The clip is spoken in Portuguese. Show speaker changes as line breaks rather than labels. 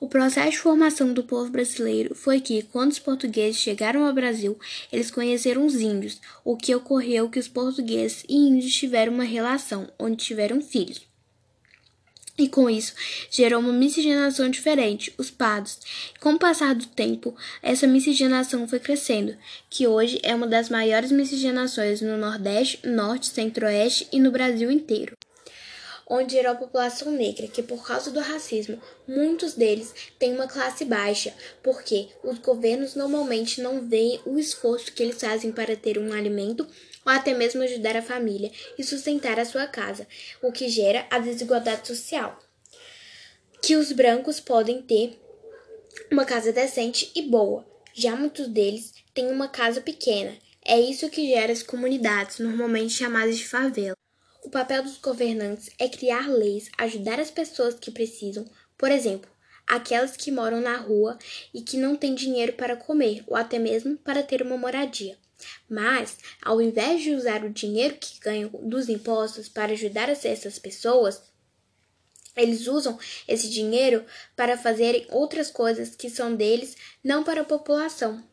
O processo de formação do povo brasileiro foi que, quando os portugueses chegaram ao Brasil, eles conheceram os índios, o que ocorreu que os portugueses e índios tiveram uma relação, onde tiveram filhos. E com isso, gerou uma miscigenação diferente, os pardos. Com o passar do tempo, essa miscigenação foi crescendo, que hoje é uma das maiores miscigenações no Nordeste, Norte, Centro-Oeste e no Brasil inteiro onde gerou a população negra, que por causa do racismo, muitos deles têm uma classe baixa, porque os governos normalmente não veem o esforço que eles fazem para ter um alimento ou até mesmo ajudar a família e sustentar a sua casa, o que gera a desigualdade social. Que os brancos podem ter uma casa decente e boa, já muitos deles têm uma casa pequena. É isso que gera as comunidades, normalmente chamadas de favela. O papel dos governantes é criar leis, ajudar as pessoas que precisam, por exemplo, aquelas que moram na rua e que não têm dinheiro para comer ou até mesmo para ter uma moradia. Mas, ao invés de usar o dinheiro que ganham dos impostos para ajudar essas pessoas, eles usam esse dinheiro para fazerem outras coisas que são deles, não para a população.